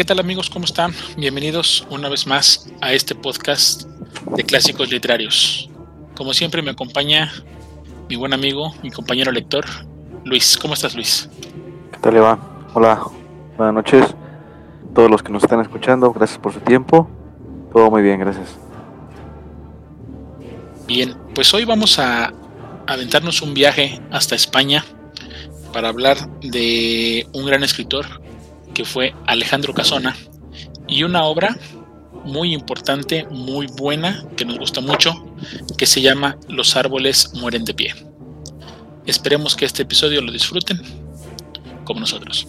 ¿qué tal amigos? ¿Cómo están? Bienvenidos una vez más a este podcast de clásicos literarios. Como siempre me acompaña mi buen amigo, mi compañero lector, Luis. ¿Cómo estás, Luis? ¿Qué tal, Iván? Hola, buenas noches. Todos los que nos están escuchando, gracias por su tiempo. Todo muy bien, gracias. Bien, pues hoy vamos a aventarnos un viaje hasta España para hablar de un gran escritor que fue Alejandro Casona, y una obra muy importante, muy buena, que nos gusta mucho, que se llama Los árboles mueren de pie. Esperemos que este episodio lo disfruten como nosotros.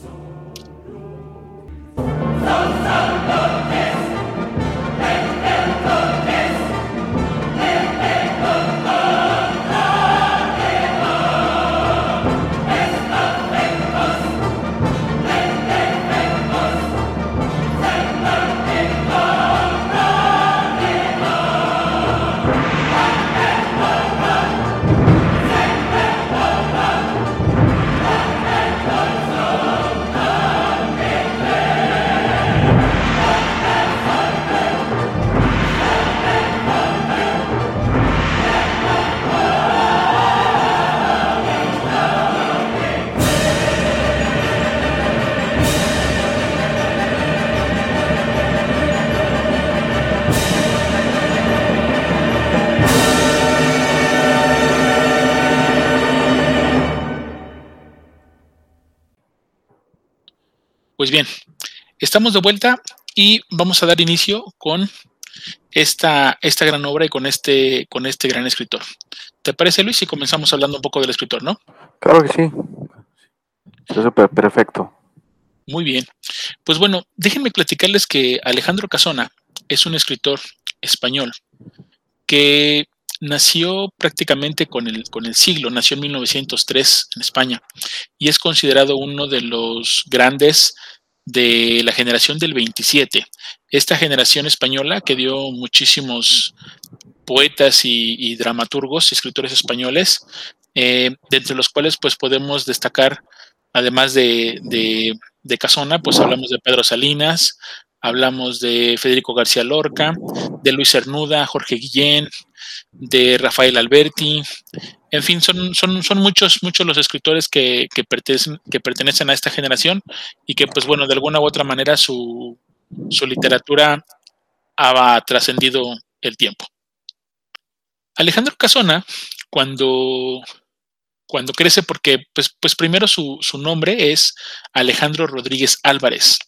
Estamos de vuelta y vamos a dar inicio con esta, esta gran obra y con este, con este gran escritor. ¿Te parece, Luis, si comenzamos hablando un poco del escritor, no? Claro que sí. Es perfecto. Muy bien. Pues bueno, déjenme platicarles que Alejandro Casona es un escritor español que nació prácticamente con el, con el siglo, nació en 1903 en España y es considerado uno de los grandes de la generación del 27. Esta generación española que dio muchísimos poetas y, dramaturgos y escritores españoles, eh, de entre los cuales pues podemos destacar, además de, de, de Casona, pues hablamos de Pedro Salinas, hablamos de Federico García Lorca, de Luis Cernuda, Jorge Guillén, de Rafael Alberti, en fin, son, muchos, los escritores que, pertenecen, a esta generación y que, pues bueno, de alguna u otra manera su, literatura ha trascendido el tiempo. Alejandro Casona, cuando, cuando crece, porque pues, pues primero su, su nombre es Alejandro Rodríguez Álvarez.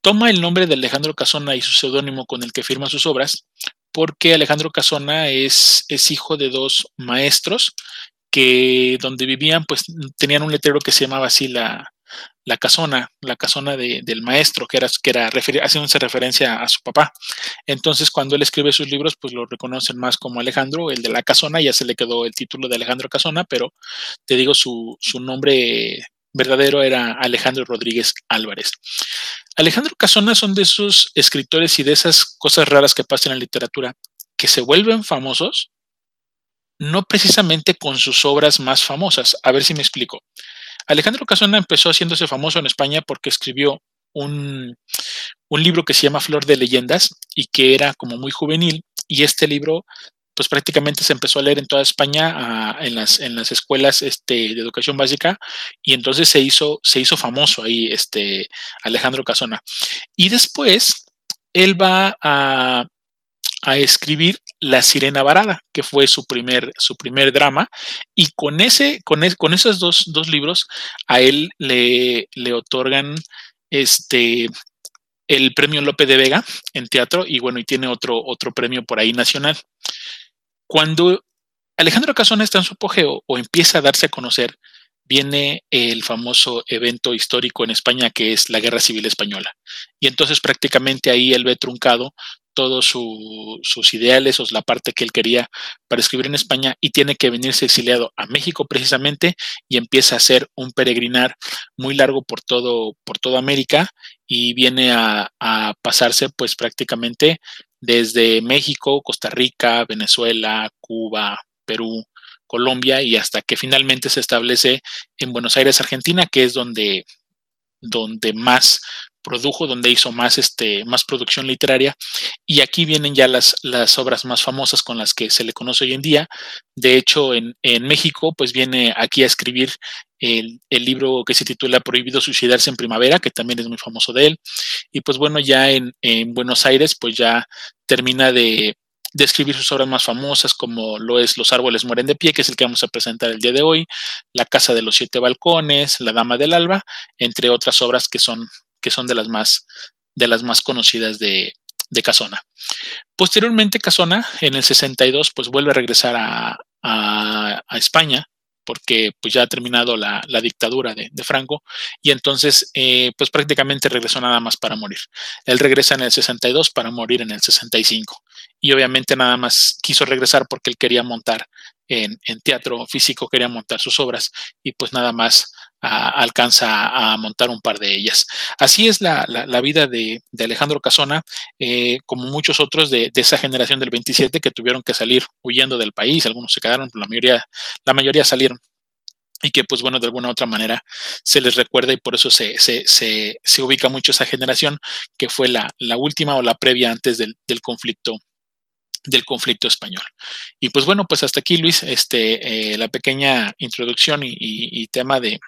Toma el nombre de Alejandro Casona y su seudónimo con el que firma sus obras porque Alejandro Casona es, es hijo de dos maestros que donde vivían pues tenían un letrero que se llamaba así la, la casona, la casona del maestro, que era, que era haciéndose referencia a su papá. Entonces, cuando él escribe sus libros, pues lo reconocen más como Alejandro, el de la casona, ya se le quedó el título de Alejandro Casona, pero te digo, su, su nombre verdadero era Alejandro Rodríguez Álvarez. Alejandro Casona son de esos escritores y de esas cosas raras que pasan en la literatura que se vuelven famosos, no precisamente con sus obras más famosas. A ver si me explico. Alejandro Casona empezó haciéndose famoso en España porque escribió un, un libro que se llama Flor de Leyendas y que era como muy juvenil. Y este libro pues prácticamente se empezó a leer en toda España en, las, en las escuelas este, de educación básica y entonces se hizo, se hizo famoso ahí este, Alejandro Casona. Y después él va a, escribir La Sirena Varada, que fue su primer, su primer drama, y con, ese, con, con esos dos, dos, libros a él le, le otorgan este, el premio Lope de Vega en teatro y bueno, y tiene otro, otro premio por ahí nacional. Cuando Alejandro Casona está en su apogeo o empieza a darse a conocer, viene el famoso evento histórico en España que es la Guerra Civil Española. Y entonces prácticamente ahí él ve truncado todos sus ideales o la parte que él quería para escribir en España y tiene que venirse exiliado a México precisamente y empieza a hacer un peregrinar muy largo por todo, por toda América y viene a, a pasarse pues prácticamente desde México, Costa Rica, Venezuela, Cuba, Perú, Colombia y hasta que finalmente se establece en Buenos Aires, Argentina, que es donde, donde más produjo, donde hizo más, este, más producción literaria. Y aquí vienen ya las, las obras más famosas con las que se le conoce hoy en día. De hecho, en, México, pues viene aquí a escribir el, libro que se titula Prohibido suicidarse en primavera, que también es muy famoso de él. Y pues bueno, ya en, en Buenos Aires, pues ya termina de, de escribir sus obras más famosas, como lo es Los árboles mueren de pie, que es el que vamos a presentar el día de hoy, La casa de los siete balcones, La dama del alba, entre otras obras que son, que son de, las más, de las más conocidas de, de Casona. Posteriormente, Casona, en el 62, pues vuelve a regresar a, a España porque pues ya ha terminado la, dictadura de, Franco y entonces eh, pues prácticamente regresó nada más para morir. Él regresa en el 62 para morir en el 65 y obviamente nada más quiso regresar porque él quería montar en, teatro físico, quería montar sus obras y pues nada más alcanza a, montar un par de ellas. Así es la, vida de, Alejandro Casona, eh, como muchos otros de, esa generación del 27 que tuvieron que salir huyendo del país, algunos se quedaron, la mayoría, la mayoría salieron y que pues bueno, de alguna u otra manera se les recuerda y por eso se, se, ubica mucho esa generación que fue la última o la previa antes del, conflicto del conflicto español. Y pues bueno, pues hasta aquí Luis, este, eh, la pequeña introducción y tema de,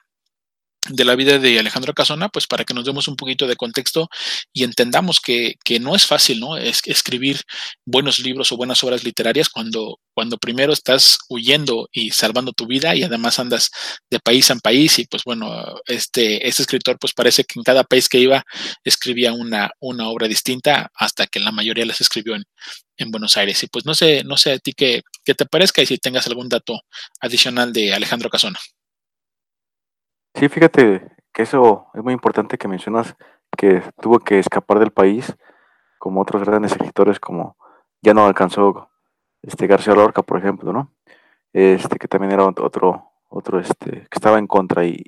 de la vida de Alejandro Casona, pues para que nos demos un poquito de contexto y entendamos que, no es fácil, ¿no? Es escribir buenos libros o buenas obras literarias cuando, cuando primero estás huyendo y salvando tu vida y además andas de país en país y pues bueno, este, este escritor pues parece que en cada país que iba escribía una, una obra distinta hasta que la mayoría las escribió en, en Buenos Aires. Y pues no sé, no sé a ti qué, qué te parezca y si tengas algún dato adicional de Alejandro Casona. Sí, fíjate que eso es muy importante que mencionas que tuvo que escapar del país, como otros grandes escritores, como ya no alcanzó este García Lorca, por ejemplo, ¿no? Este, que también era otro, otro este, que estaba en contra y,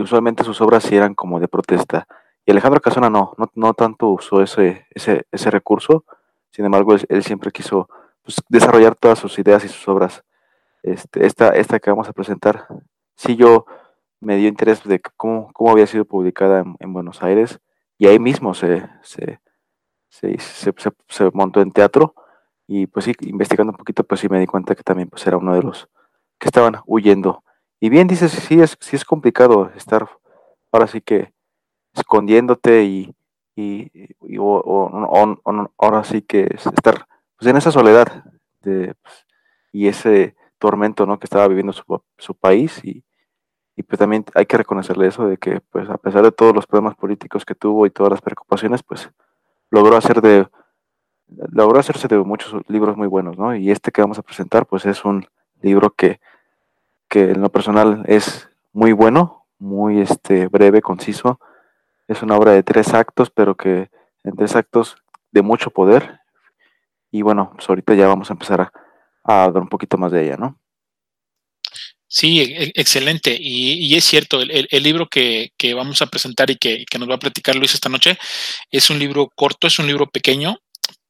usualmente sus obras sí eran como de protesta. Y Alejandro Casona no, no, tanto usó ese, ese, ese recurso, sin embargo, él, siempre quiso pues, desarrollar todas sus ideas y sus obras. Este, esta, esta que vamos a presentar, sí yo me dio interés de cómo, cómo había sido publicada en, Buenos Aires y ahí mismo se, se, se, se, montó en teatro y pues sí, investigando un poquito pues sí me di cuenta que también pues era uno de los que estaban huyendo. Y bien dices, sí es, sí es complicado estar ahora sí que escondiéndote y, y, o, ahora sí que estar pues, en esa soledad de, pues, y ese tormento ¿no? que estaba viviendo su, su país y, y pues también hay que reconocerle eso de que pues a pesar de todos los problemas políticos que tuvo y todas las preocupaciones, pues logró hacer de logró hacerse de muchos libros muy buenos, ¿no? Y este que vamos a presentar pues es un libro que, que en lo personal es muy bueno, muy este breve, conciso. Es una obra de tres actos, pero que en tres actos de mucho poder. Y bueno, pues ahorita ya vamos a empezar a, hablar un poquito más de ella, ¿no? Sí, e, excelente. Y, es cierto, el, libro que, vamos a presentar y que, nos va a platicar Luis esta noche es un libro corto, es un libro pequeño,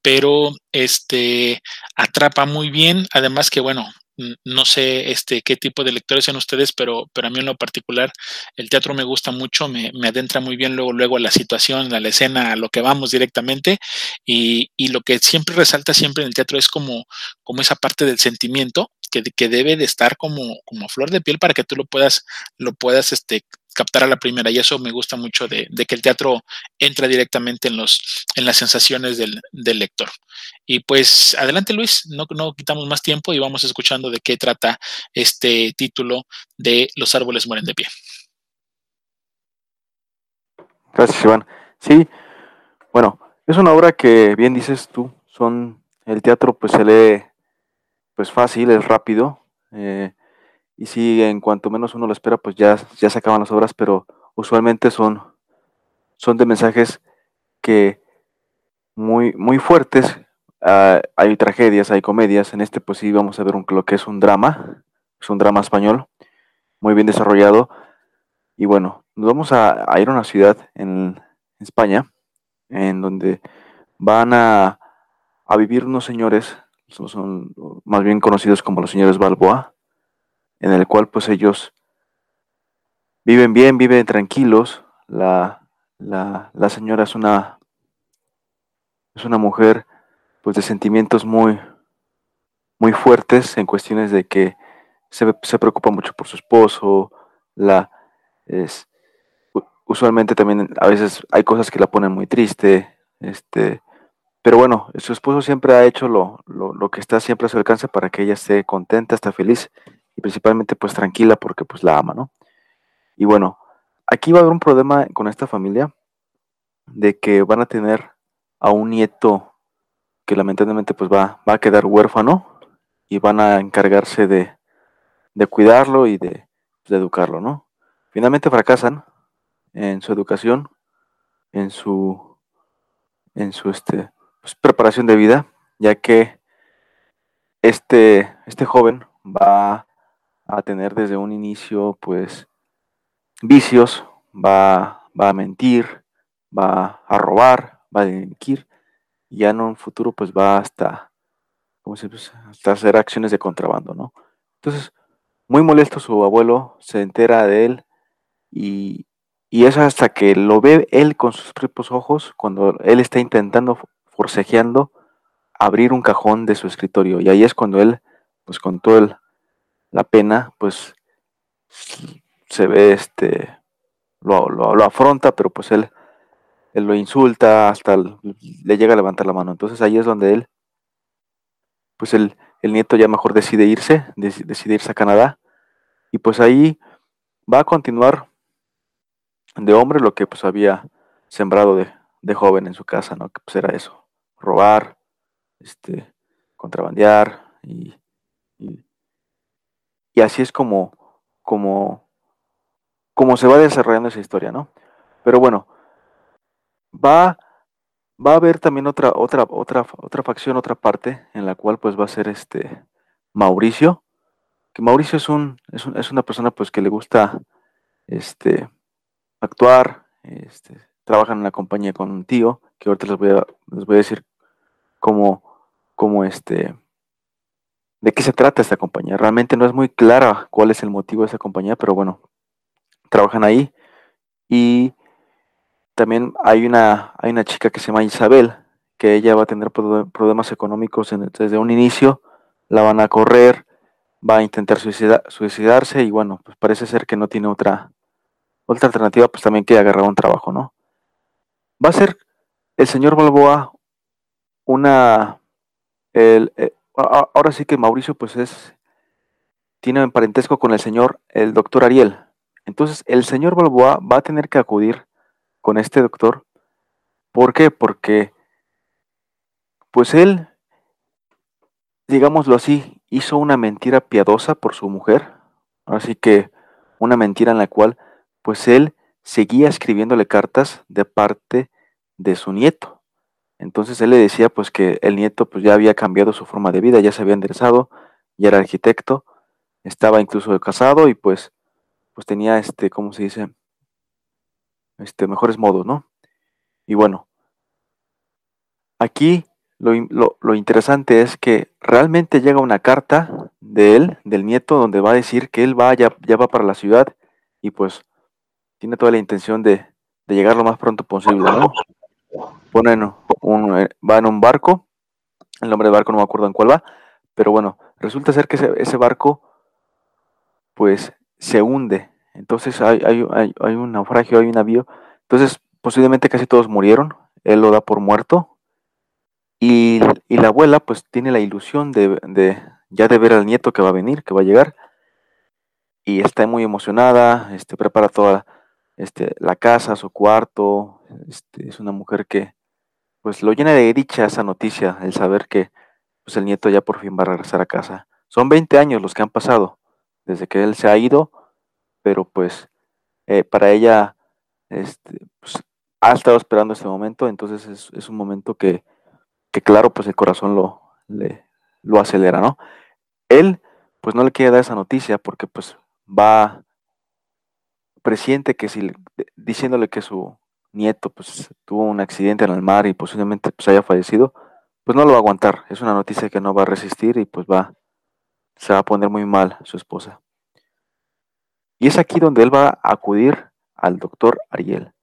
pero este atrapa muy bien. Además que, bueno, no sé este, qué tipo de lectores sean ustedes, pero, pero a mí en lo particular el teatro me gusta mucho, me, adentra muy bien luego, luego a la situación, a la escena, a lo que vamos directamente. Y, y, lo que siempre resalta siempre en el teatro es como, como esa parte del sentimiento que, debe de estar como, como flor de piel para que tú lo puedas, lo puedas este, captar a la primera. Y eso me gusta mucho de, que el teatro entra directamente en, los, en las sensaciones del, lector. Y pues adelante Luis, no, no quitamos más tiempo y vamos escuchando de qué trata este título de Los árboles mueren de pie. Gracias, Iván. Sí, bueno, es una obra que bien dices tú, son el teatro pues se lee pues fácil, es rápido. Eh, y si en cuanto menos uno lo espera, pues ya, ya se acaban las obras, pero usualmente son, son de mensajes que muy, muy fuertes. Ah, hay tragedias, hay comedias. En este, pues sí, vamos a ver un, lo que es un drama. Es un drama español, muy bien desarrollado. Y bueno, nos vamos a, ir a una ciudad en, España, en donde van a, a vivir unos señores son, más bien conocidos como los señores Balboa, en el cual pues ellos viven bien, viven tranquilos, la, La, la señora es una, es una mujer pues de sentimientos muy, muy fuertes en cuestiones de que se, se preocupa mucho por su esposo, la es usualmente también a veces hay cosas que la ponen muy triste, este, pero bueno, su esposo siempre ha hecho lo, lo, lo, que está siempre a su alcance para que ella esté contenta, esté feliz y principalmente pues tranquila porque pues la ama, ¿no? Y bueno, aquí va a haber un problema con esta familia de que van a tener a un nieto que lamentablemente pues va, va a quedar huérfano y van a encargarse de, de cuidarlo y de, de educarlo, ¿no? Finalmente fracasan en su educación, en su, en su este, pues, preparación de vida, ya que este, este joven va a tener desde un inicio pues vicios, va, va a mentir, va a robar, va a delinquir, y ya en un futuro pues va hasta, ¿cómo se dice? hasta hacer acciones de contrabando, ¿no? Entonces, muy molesto su abuelo se entera de él y, y es hasta que lo ve él con sus propios ojos, cuando él está intentando, forcejeando, abrir un cajón de su escritorio. Y ahí es cuando él, pues con toda la pena, pues se ve este, lo, lo, lo, afronta, pero pues él, él lo insulta, hasta le llega a levantar la mano. Entonces ahí es donde él, pues el, el nieto ya mejor decide irse, decide irse a Canadá. Y pues ahí va a continuar de hombre lo que pues había sembrado de, de, joven en su casa, ¿no? Que pues era eso, robar, este, contrabandear y, y, así es como, como, como se va desarrollando esa historia, ¿no? Pero bueno, va, va a haber también otra, otra, otra, otra facción, otra parte en la cual pues va a ser este Mauricio, que Mauricio es un, es, un, es una persona pues que le gusta este actuar, este, trabajan en la compañía con un tío, que ahorita les voy a, les voy a decir cómo, cómo este, de qué se trata esta compañía. Realmente no es muy clara cuál es el motivo de esa compañía, pero bueno, trabajan ahí. Y también hay una, hay una chica que se llama Isabel, que ella va a tener problemas económicos desde un inicio, la van a correr, va a intentar suicida, suicidarse y bueno, pues parece ser que no tiene otra, otra alternativa, pues también que agarrar un trabajo, ¿no? Va a ser el señor Balboa una... El, eh, ahora sí que Mauricio pues es... Tiene un parentesco con el señor, el doctor Ariel. Entonces el señor Balboa va a tener que acudir con este doctor. ¿Por qué? Porque pues él, digámoslo así, hizo una mentira piadosa por su mujer. Así que una mentira en la cual pues él seguía escribiéndole cartas de parte de su nieto. Entonces él le decía pues que el nieto pues ya había cambiado su forma de vida, ya se había enderezado, ya era arquitecto, estaba incluso casado y pues pues tenía este, ¿cómo se dice? Este, mejores modos, ¿no? Y bueno, aquí lo, lo, lo interesante es que realmente llega una carta de él, del nieto, donde va a decir que él va, ya, ya va para la ciudad y pues tiene toda la intención de, de llegar lo más pronto posible, ¿no? Ponen un, eh, va en un barco, el nombre del barco no me acuerdo en cuál va, pero bueno, resulta ser que ese, ese barco, pues, se hunde. Entonces hay, hay, hay, hay, un naufragio, hay un navío. Entonces, posiblemente casi todos murieron. Él lo da por muerto. Y, y la abuela, pues, tiene la ilusión de, de, ya de ver al nieto que va a venir, que va a llegar. Y está muy emocionada, este, prepara toda este, la casa, su cuarto, este, es una mujer que pues lo llena de dicha esa noticia, el saber que pues el nieto ya por fin va a regresar a casa. Son 20 años los que han pasado desde que él se ha ido, pero pues eh, para ella este, pues, ha estado esperando este momento, entonces es, es un momento que, que, claro, pues el corazón lo, le, lo acelera, ¿no? Él pues no le quiere dar esa noticia porque pues va presiente que si diciéndole que su nieto pues tuvo un accidente en el mar y posiblemente pues haya fallecido, pues no lo va a aguantar. Es una noticia que no va a resistir y pues va se va a poner muy mal su esposa. Y es aquí donde él va a acudir al doctor Ariel.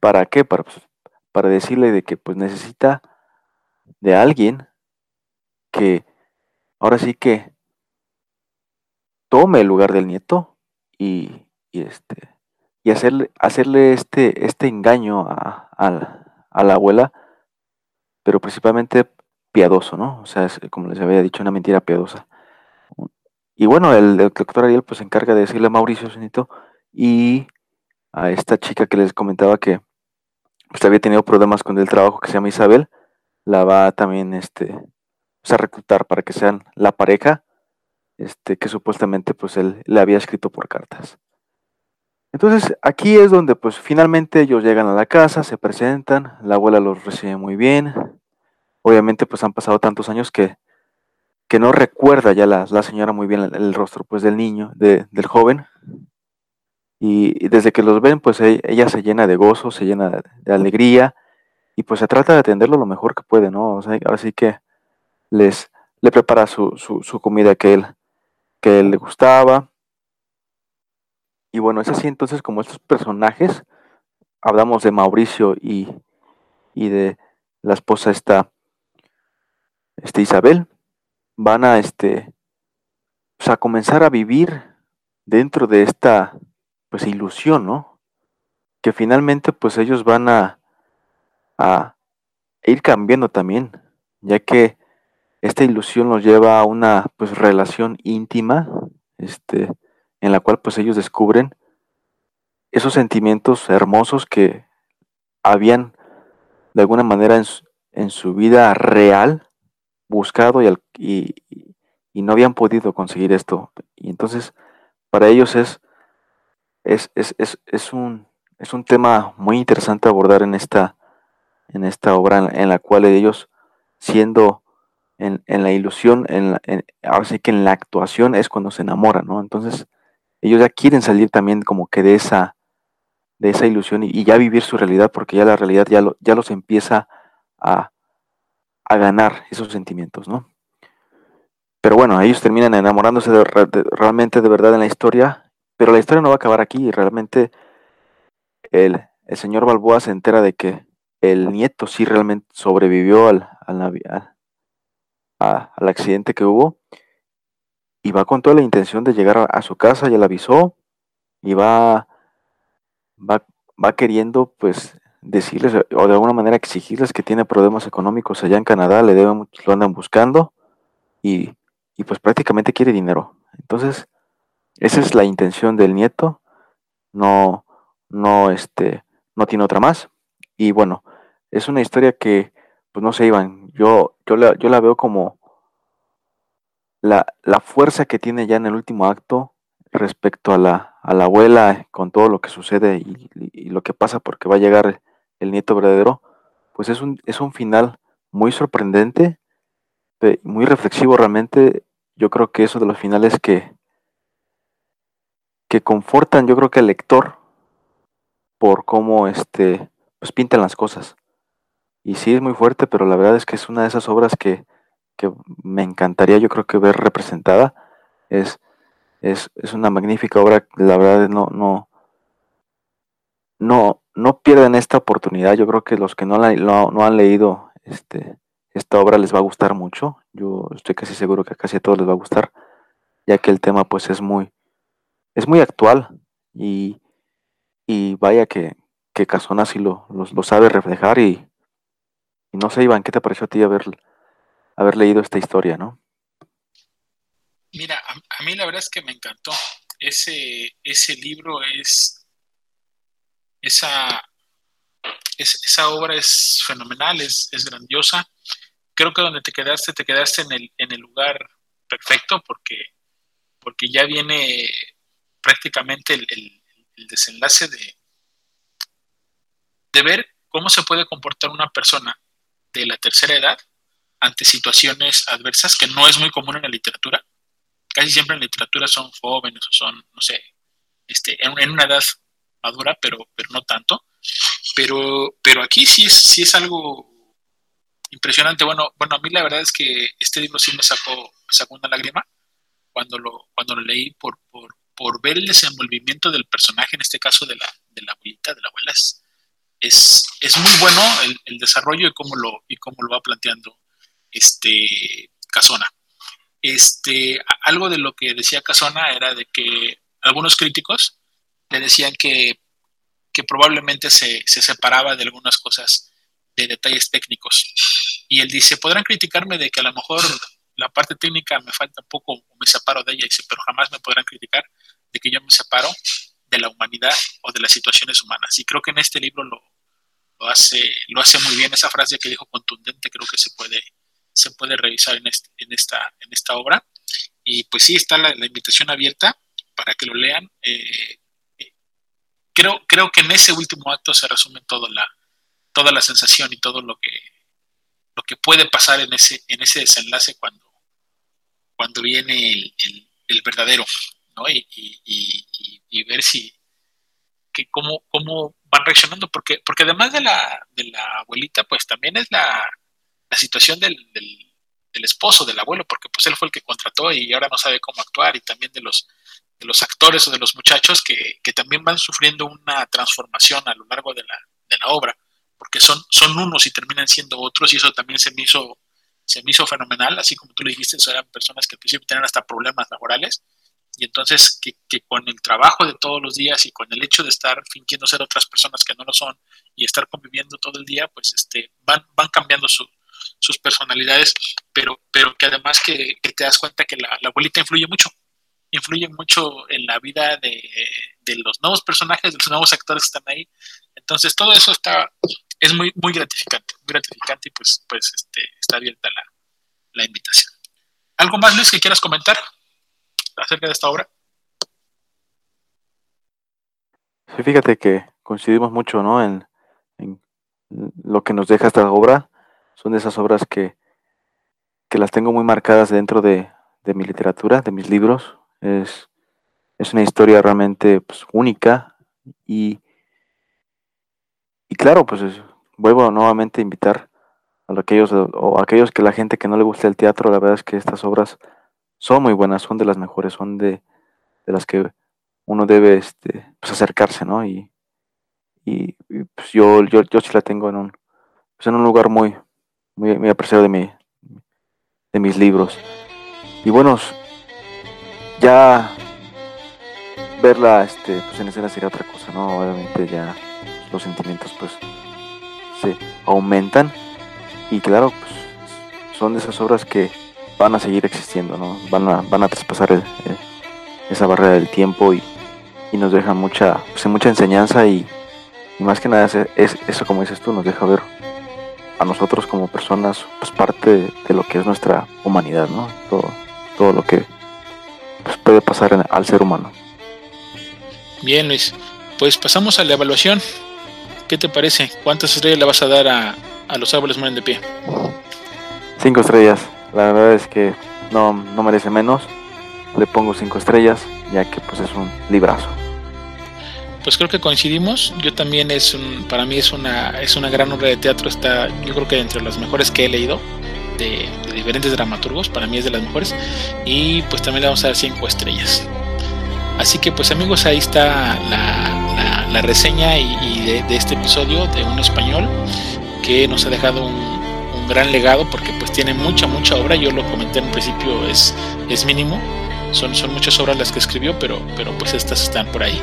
¿para qué? Para, pues, para decirle de que pues necesita de alguien que ahora sí que tome el lugar del nieto y, este y hacerle, hacerle este, este engaño a, a, la abuela, pero principalmente piadoso, ¿no? O sea, es, como les había dicho, una mentira piadosa. Y bueno, el, doctor Ariel pues se encarga de decirle a Mauricio, su nieto, y a esta chica que les comentaba que pues, había tenido problemas con el trabajo que se llama Isabel, la va también este, pues, a reclutar para que sean la pareja este, que supuestamente pues él le había escrito por cartas. Entonces aquí es donde pues finalmente ellos llegan a la casa, se presentan, la abuela los recibe muy bien. Obviamente pues han pasado tantos años que, que no recuerda ya la, señora muy bien el, rostro pues del niño, del joven. Y, desde que los ven pues e, ella se llena de gozo, se llena de, alegría y pues se trata de atenderlo lo mejor que puede, ¿no? O sea, ahora sí que les le prepara su, su comida que él, que él le gustaba. Y bueno, es así entonces como estos personajes, hablamos de Mauricio y, y de la esposa esta, este Isabel, van a este pues, a comenzar a vivir dentro de esta pues ilusión, ¿no? Que finalmente pues ellos van a, a ir cambiando también, ya que esta ilusión los lleva a una pues relación íntima, este, en la cual pues ellos descubren esos sentimientos hermosos que habían de alguna manera en su, vida real buscado y, y, y, no habían podido conseguir esto. Y entonces para ellos es, es, es, es, es un, es un tema muy interesante abordar en esta, en esta obra en, en la cual ellos siendo en, la ilusión, en, ahora sí que en la actuación es cuando se enamoran, ¿no? Entonces, ellos ya quieren salir también como que de esa, de esa ilusión y, ya vivir su realidad, porque ya la realidad ya, ya los empieza a, a, ganar esos sentimientos, ¿no? Pero bueno, ellos terminan enamorándose de, realmente de verdad en la historia, pero la historia no va a acabar aquí, realmente el, el señor Balboa se entera de que el nieto sí realmente sobrevivió al, al, al accidente que hubo y va con toda la intención de llegar a, su casa, ya la avisó y va, va, va queriendo pues decirles o de alguna manera exigirles que tiene problemas económicos allá en Canadá, le deben, lo andan buscando y, y pues prácticamente quiere dinero. Entonces, esa es la intención del nieto, no, no, este, no tiene otra más. Y bueno, es una historia que pues no sé, Iván, yo, yo, la, yo la veo como la, la, fuerza que tiene ya en el último acto respecto a la, a la abuela con todo lo que sucede y, lo que pasa porque va a llegar el nieto verdadero, pues es un, es un final muy sorprendente, muy reflexivo realmente. Yo creo que eso de los finales que, que confortan, yo creo que al lector por cómo este, pues pintan las cosas. Y sí es muy fuerte, pero la verdad es que es una de esas obras que, me encantaría yo creo que ver representada. Es, es, una magnífica obra, la verdad no, no, no, no pierden esta oportunidad. Yo creo que los que no, la, no, han leído este, esta obra les va a gustar mucho. Yo estoy casi seguro que casi a todos les va a gustar, ya que el tema pues es muy, es muy actual y, y vaya que, que Casona sí lo, lo sabe reflejar y, y no sé, Iván, ¿qué te pareció a ti haber, haber leído esta historia, no? Mira, a, mí la verdad es que me encantó. Ese, ese libro es, esa, esa obra es fenomenal, es, grandiosa. Creo que donde te quedaste, te quedaste en el, en el lugar perfecto porque, porque ya viene prácticamente el, el desenlace de, de ver cómo se puede comportar una persona de la tercera edad ante situaciones adversas, que no es muy común en la literatura. Casi siempre en literatura son jóvenes o son, no sé, este, en, una edad madura, pero, pero no tanto. Pero, pero aquí sí es, sí es algo impresionante. Bueno, bueno, a mí la verdad es que este libro sí me sacó, sacó una lágrima cuando lo, cuando lo leí por, por, por ver el desenvolvimiento del personaje, en este caso de la, de la abuelita, de la abuela. es, es muy bueno el, desarrollo y cómo lo, y cómo lo va planteando este Casona. Este, algo de lo que decía Casona era de que algunos críticos le decían que, que probablemente se, se, separaba de algunas cosas de detalles técnicos. Y él dice, podrán criticarme de que a lo mejor la parte técnica me falta un poco me separo de ella, dice, pero jamás me podrán criticar de que yo me separo de la humanidad o de las situaciones humanas. Y creo que en este libro lo, lo hace, lo hace muy bien. Esa frase que dijo contundente creo que se puede, se puede revisar en, este, en, esta, en esta obra. Y pues sí, está la, invitación abierta para que lo lean. Eh, eh, creo, creo que en ese último acto se resume todo la, toda la sensación y todo lo que, lo que puede pasar en ese, en ese desenlace cuando, cuando viene el, el, verdadero, ¿no? Y, y, y, ver si, que cómo, cómo van reaccionando, porque, porque además de la, de la abuelita, pues también es la, la situación del, del, esposo, del abuelo, porque pues él fue el que contrató y ahora no sabe cómo actuar, y también de los, de los actores o de los muchachos que, que también van sufriendo una transformación a lo largo de la, de la obra, porque son, son unos y terminan siendo otros, y eso también se me hizo, se me hizo fenomenal, así como tú le dijiste, eran personas que al principio tenían hasta problemas laborales, y entonces que, con el trabajo de todos los días y con el hecho de estar fingiendo ser otras personas que no lo son y estar conviviendo todo el día, pues este, van, van cambiando sus personalidades, pero, pero que además que, te das cuenta que la, abuelita influye mucho, influye mucho en la vida de, los nuevos personajes, de los nuevos actores que están ahí. Entonces todo eso está, es muy, muy gratificante, muy gratificante y pues, pues este, está abierta la, la invitación. ¿Algo más, Luis, que quieras comentar? acerca de esta obra? Sí, fíjate que coincidimos mucho, ¿no? En, lo que nos deja esta obra. Son de esas obras que, que las tengo muy marcadas dentro de, mi literatura, de mis libros. Es, es una historia realmente pues, única y, y claro, pues vuelvo nuevamente a invitar a aquellos, o aquellos que la gente que no le gusta el teatro, la verdad es que estas obras son muy buenas, son de las mejores, son de, las que uno debe este, pues acercarse, ¿no? Y, y, pues yo, yo, yo sí la tengo en un, pues en un lugar muy, muy, muy apreciado de, mi, de mis libros. Y bueno, ya verla este, pues en escena sería otra cosa, ¿no? Obviamente ya los sentimientos pues se aumentan y claro, pues son de esas obras que van a seguir existiendo, ¿no? Van a, van a traspasar esa barrera del tiempo y, nos dejan mucha, pues, mucha enseñanza y, más que nada es, eso como dices tú, nos deja ver a nosotros como personas pues parte de, lo que es nuestra humanidad, ¿no? Todo, todo lo que pues, puede pasar al ser humano. Bien, Luis. Pues pasamos a la evaluación. ¿Qué te parece? ¿Cuántas estrellas le vas a dar a, a los árboles mueren de pie? Cinco estrellas. La verdad es que no, no merece menos. Le pongo cinco estrellas, ya que pues es un librazo. Pues creo que coincidimos. Yo también es un, para mí es una, es una gran obra de teatro. Está, yo creo que entre las mejores que he leído de, diferentes dramaturgos. Para mí es de las mejores. Y pues también le vamos a dar cinco estrellas. Así que pues amigos, ahí está la, la, reseña y, de, este episodio de un español que nos ha dejado un, gran legado porque pues tiene mucha, mucha obra. Yo lo comenté en un principio, es, es mínimo. Son, son muchas obras las que escribió, pero, pero pues estas están por ahí.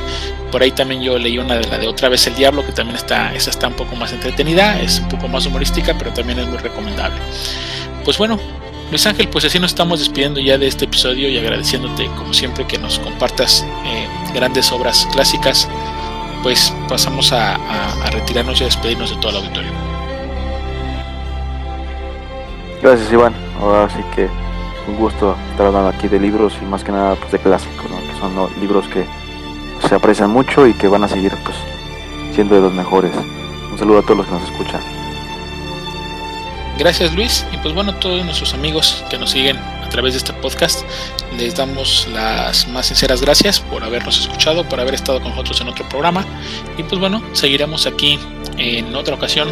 Por ahí también yo leí una de la de Otra vez el Diablo, que también está, esa está un poco más entretenida, es un poco más humorística, pero también es muy recomendable. Pues bueno, Luis Ángel, pues así nos estamos despidiendo ya de este episodio y agradeciéndote como siempre que nos compartas eh, grandes obras clásicas. Pues pasamos a, a retirarnos y a despedirnos de todo el auditorio. Gracias Iván, ahora sí que un gusto estar hablando aquí de libros y más que nada pues de clásicos, que son libros que se aprecian mucho y que van a seguir pues siendo de los mejores. Un saludo a todos los que nos escuchan. Gracias Luis y pues bueno a todos nuestros amigos que nos siguen a través de este podcast les damos las más sinceras gracias por habernos escuchado, por haber estado con nosotros en otro programa y pues bueno seguiremos aquí en otra ocasión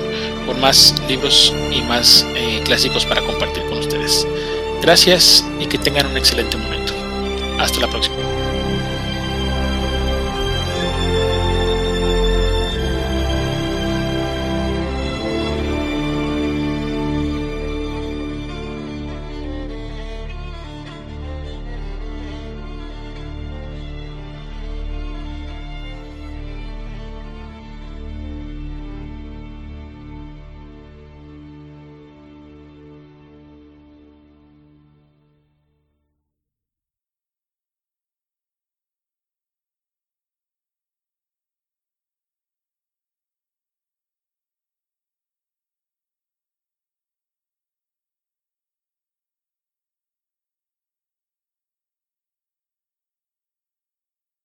con más libros y más eh, clásicos para compartir con ustedes. Gracias y que tengan un excelente momento. Hasta la próxima.